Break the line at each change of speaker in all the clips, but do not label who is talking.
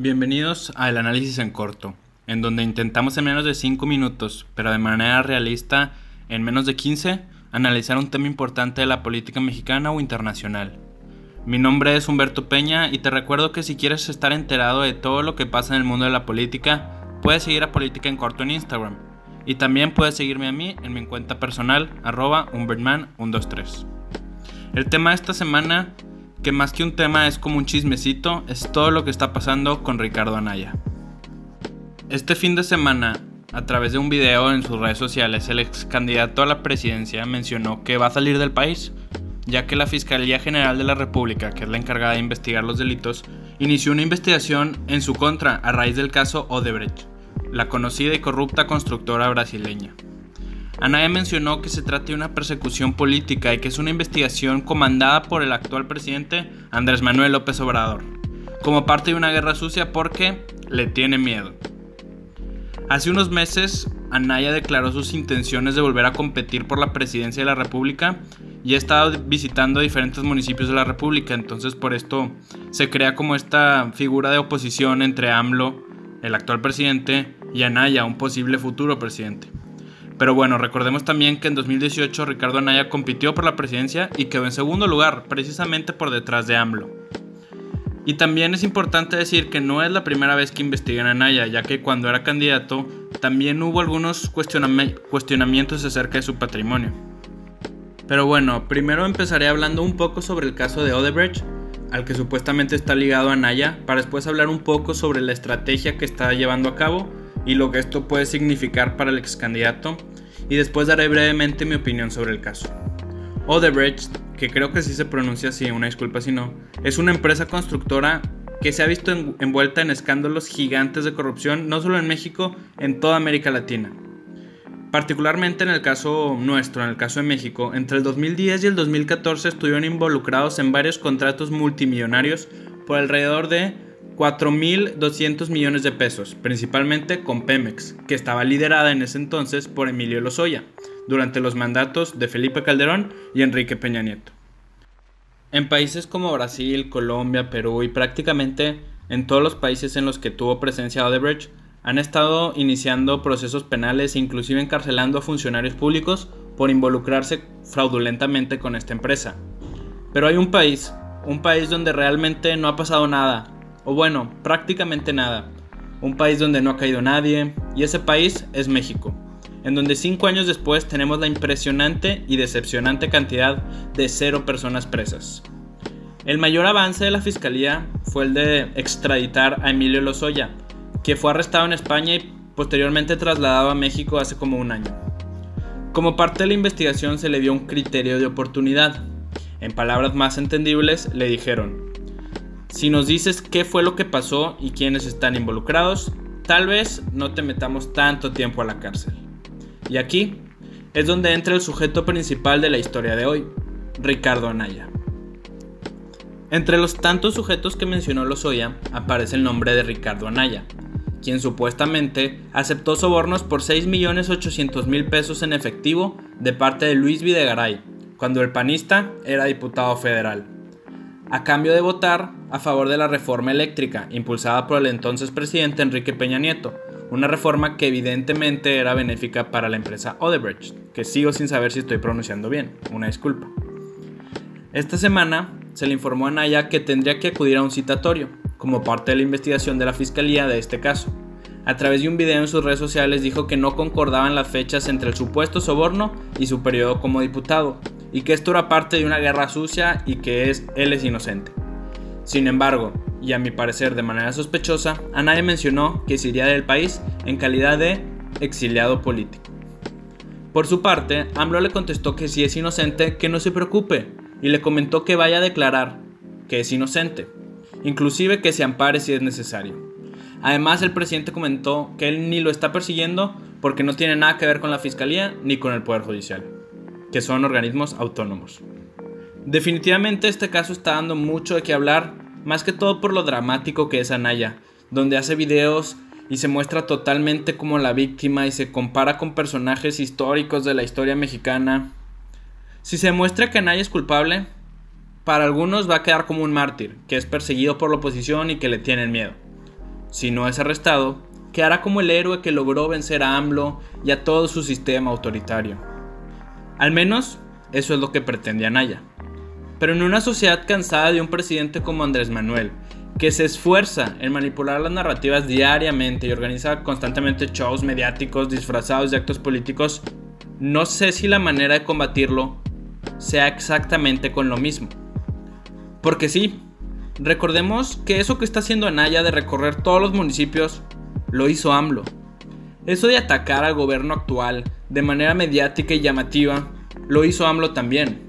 Bienvenidos a El Análisis en Corto, en donde intentamos en menos de 5 minutos, pero de manera realista en menos de 15, analizar un tema importante de la política mexicana o internacional. Mi nombre es Humberto Peña y te recuerdo que si quieres estar enterado de todo lo que pasa en el mundo de la política, puedes seguir a Política en Corto en Instagram. Y también puedes seguirme a mí en mi cuenta personal, arroba humbertman123. El tema de esta semana que más que un tema es como un chismecito, es todo lo que está pasando con Ricardo Anaya. Este fin de semana, a través de un video en sus redes sociales, el ex candidato a la presidencia mencionó que va a salir del país, ya que la Fiscalía General de la República, que es la encargada de investigar los delitos, inició una investigación en su contra a raíz del caso Odebrecht, la conocida y corrupta constructora brasileña. Anaya mencionó que se trata de una persecución política y que es una investigación comandada por el actual presidente Andrés Manuel López Obrador, como parte de una guerra sucia porque le tiene miedo. Hace unos meses, Anaya declaró sus intenciones de volver a competir por la presidencia de la República y ha estado visitando diferentes municipios de la República, entonces por esto se crea como esta figura de oposición entre AMLO, el actual presidente, y Anaya, un posible futuro presidente. Pero bueno, recordemos también que en 2018 Ricardo Anaya compitió por la presidencia y quedó en segundo lugar, precisamente por detrás de AMLO. Y también es importante decir que no es la primera vez que investigan a Anaya, ya que cuando era candidato también hubo algunos cuestionamientos acerca de su patrimonio. Pero bueno, primero empezaré hablando un poco sobre el caso de Odebrecht, al que supuestamente está ligado a Anaya, para después hablar un poco sobre la estrategia que está llevando a cabo y lo que esto puede significar para el ex candidato, y después daré brevemente mi opinión sobre el caso. Odebrecht, que creo que sí se pronuncia así, una disculpa si no, es una empresa constructora que se ha visto envuelta en escándalos gigantes de corrupción, no solo en México, en toda América Latina. Particularmente en el caso nuestro, en el caso de México, entre el 2010 y el 2014 estuvieron involucrados en varios contratos multimillonarios por alrededor de 4.200 millones de pesos, principalmente con Pemex, que estaba liderada en ese entonces por Emilio Lozoya, durante los mandatos de Felipe Calderón y Enrique Peña Nieto. En países como Brasil, Colombia, Perú y prácticamente en todos los países en los que tuvo presencia Odebrecht, han estado iniciando procesos penales e inclusive encarcelando a funcionarios públicos por involucrarse fraudulentamente con esta empresa. Pero hay un país, un país donde realmente no ha pasado nada, o bueno, prácticamente nada. Un país donde no ha caído nadie, y ese país es México, en donde cinco años después tenemos la impresionante y decepcionante cantidad de cero personas presas. El mayor avance de la fiscalía fue el de extraditar a Emilio Lozoya, que fue arrestado en España y posteriormente trasladado a México hace como un año. Como parte de la investigación se le dio un criterio de oportunidad. En palabras más entendibles, le dijeron, si nos dices qué fue lo que pasó y quiénes están involucrados, tal vez no te metamos tanto tiempo a la cárcel. Y aquí es donde entra el sujeto principal de la historia de hoy, Ricardo Anaya. Entre los tantos sujetos que mencionó Lozoya aparece el nombre de Ricardo Anaya, quien supuestamente aceptó sobornos por 6.800.000 pesos en efectivo de parte de Luis Videgaray, cuando el panista era diputado federal a cambio de votar a favor de la reforma eléctrica impulsada por el entonces presidente Enrique Peña Nieto, una reforma que evidentemente era benéfica para la empresa Odebrecht, que sigo sin saber si estoy pronunciando bien, una disculpa. Esta semana se le informó a Naya que tendría que acudir a un citatorio, como parte de la investigación de la fiscalía de este caso. A través de un video en sus redes sociales dijo que no concordaban las fechas entre el supuesto soborno y su periodo como diputado, y que esto era parte de una guerra sucia y que es, él es inocente. Sin embargo, y a mi parecer de manera sospechosa, a nadie mencionó que se iría del país en calidad de exiliado político. Por su parte, AMLO le contestó que si es inocente, que no se preocupe, y le comentó que vaya a declarar que es inocente, inclusive que se ampare si es necesario. Además, el presidente comentó que él ni lo está persiguiendo porque no tiene nada que ver con la fiscalía ni con el Poder Judicial que son organismos autónomos. Definitivamente este caso está dando mucho de qué hablar, más que todo por lo dramático que es Anaya, donde hace videos y se muestra totalmente como la víctima y se compara con personajes históricos de la historia mexicana. Si se muestra que Anaya es culpable, para algunos va a quedar como un mártir, que es perseguido por la oposición y que le tienen miedo. si no es arrestado, quedará como el héroe que logró vencer a AMLO y a todo su sistema autoritario. Al menos, eso es lo que pretende Anaya. Pero en una sociedad cansada de un presidente como Andrés Manuel, que se esfuerza en manipular las narrativas diariamente y organiza constantemente shows mediáticos disfrazados de actos políticos, no sé si la manera de combatirlo sea exactamente con lo mismo. Porque sí, recordemos que eso que está haciendo Anaya de recorrer todos los municipios lo hizo AMLO. Eso de atacar al gobierno actual de manera mediática y llamativa lo hizo AMLO también.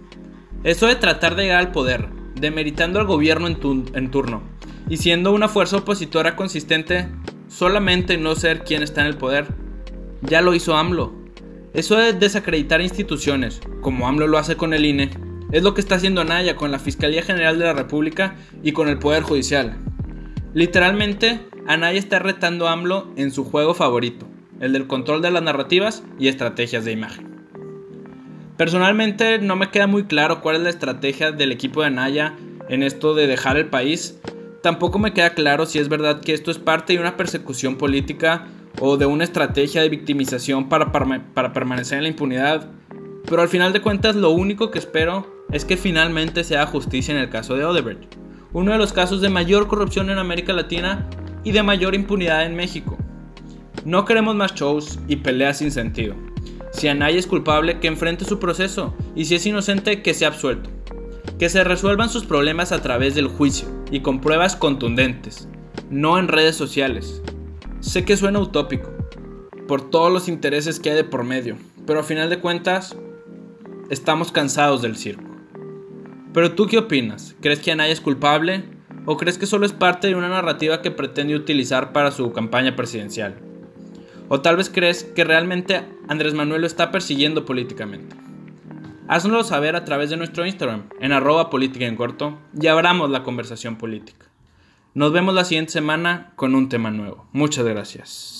Eso de tratar de llegar al poder, demeritando al gobierno en, turno y siendo una fuerza opositora consistente, solamente no ser quien está en el poder, ya lo hizo AMLO. Eso de desacreditar instituciones, como AMLO lo hace con el INE, es lo que está haciendo Anaya con la Fiscalía General de la República y con el Poder Judicial. Literalmente, Anaya está retando a AMLO en su juego favorito, el del control de las narrativas y estrategias de imagen. Personalmente no me queda muy claro cuál es la estrategia del equipo de Anaya en esto de dejar el país. Tampoco me queda claro si es verdad que esto es parte de una persecución política o de una estrategia de victimización para, para, permanecer en la impunidad. Pero al final de cuentas lo único que espero es que finalmente se haga justicia en el caso de Odebrecht, uno de los casos de mayor corrupción en América Latina y de mayor impunidad en México. No queremos más shows y peleas sin sentido. Si Anaya es culpable, que enfrente su proceso, y si es inocente, que sea absuelto. Que se resuelvan sus problemas a través del juicio y con pruebas contundentes, no en redes sociales. Sé que suena utópico, por todos los intereses que hay de por medio, pero a final de cuentas, estamos cansados del circo. Pero tú qué opinas? ¿Crees que Anaya es culpable? ¿O crees que solo es parte de una narrativa que pretende utilizar para su campaña presidencial? ¿O tal vez crees que realmente Andrés Manuel lo está persiguiendo políticamente? Haznoslo saber a través de nuestro Instagram, en arroba política en corto, y abramos la conversación política. Nos vemos la siguiente semana con un tema nuevo. Muchas gracias.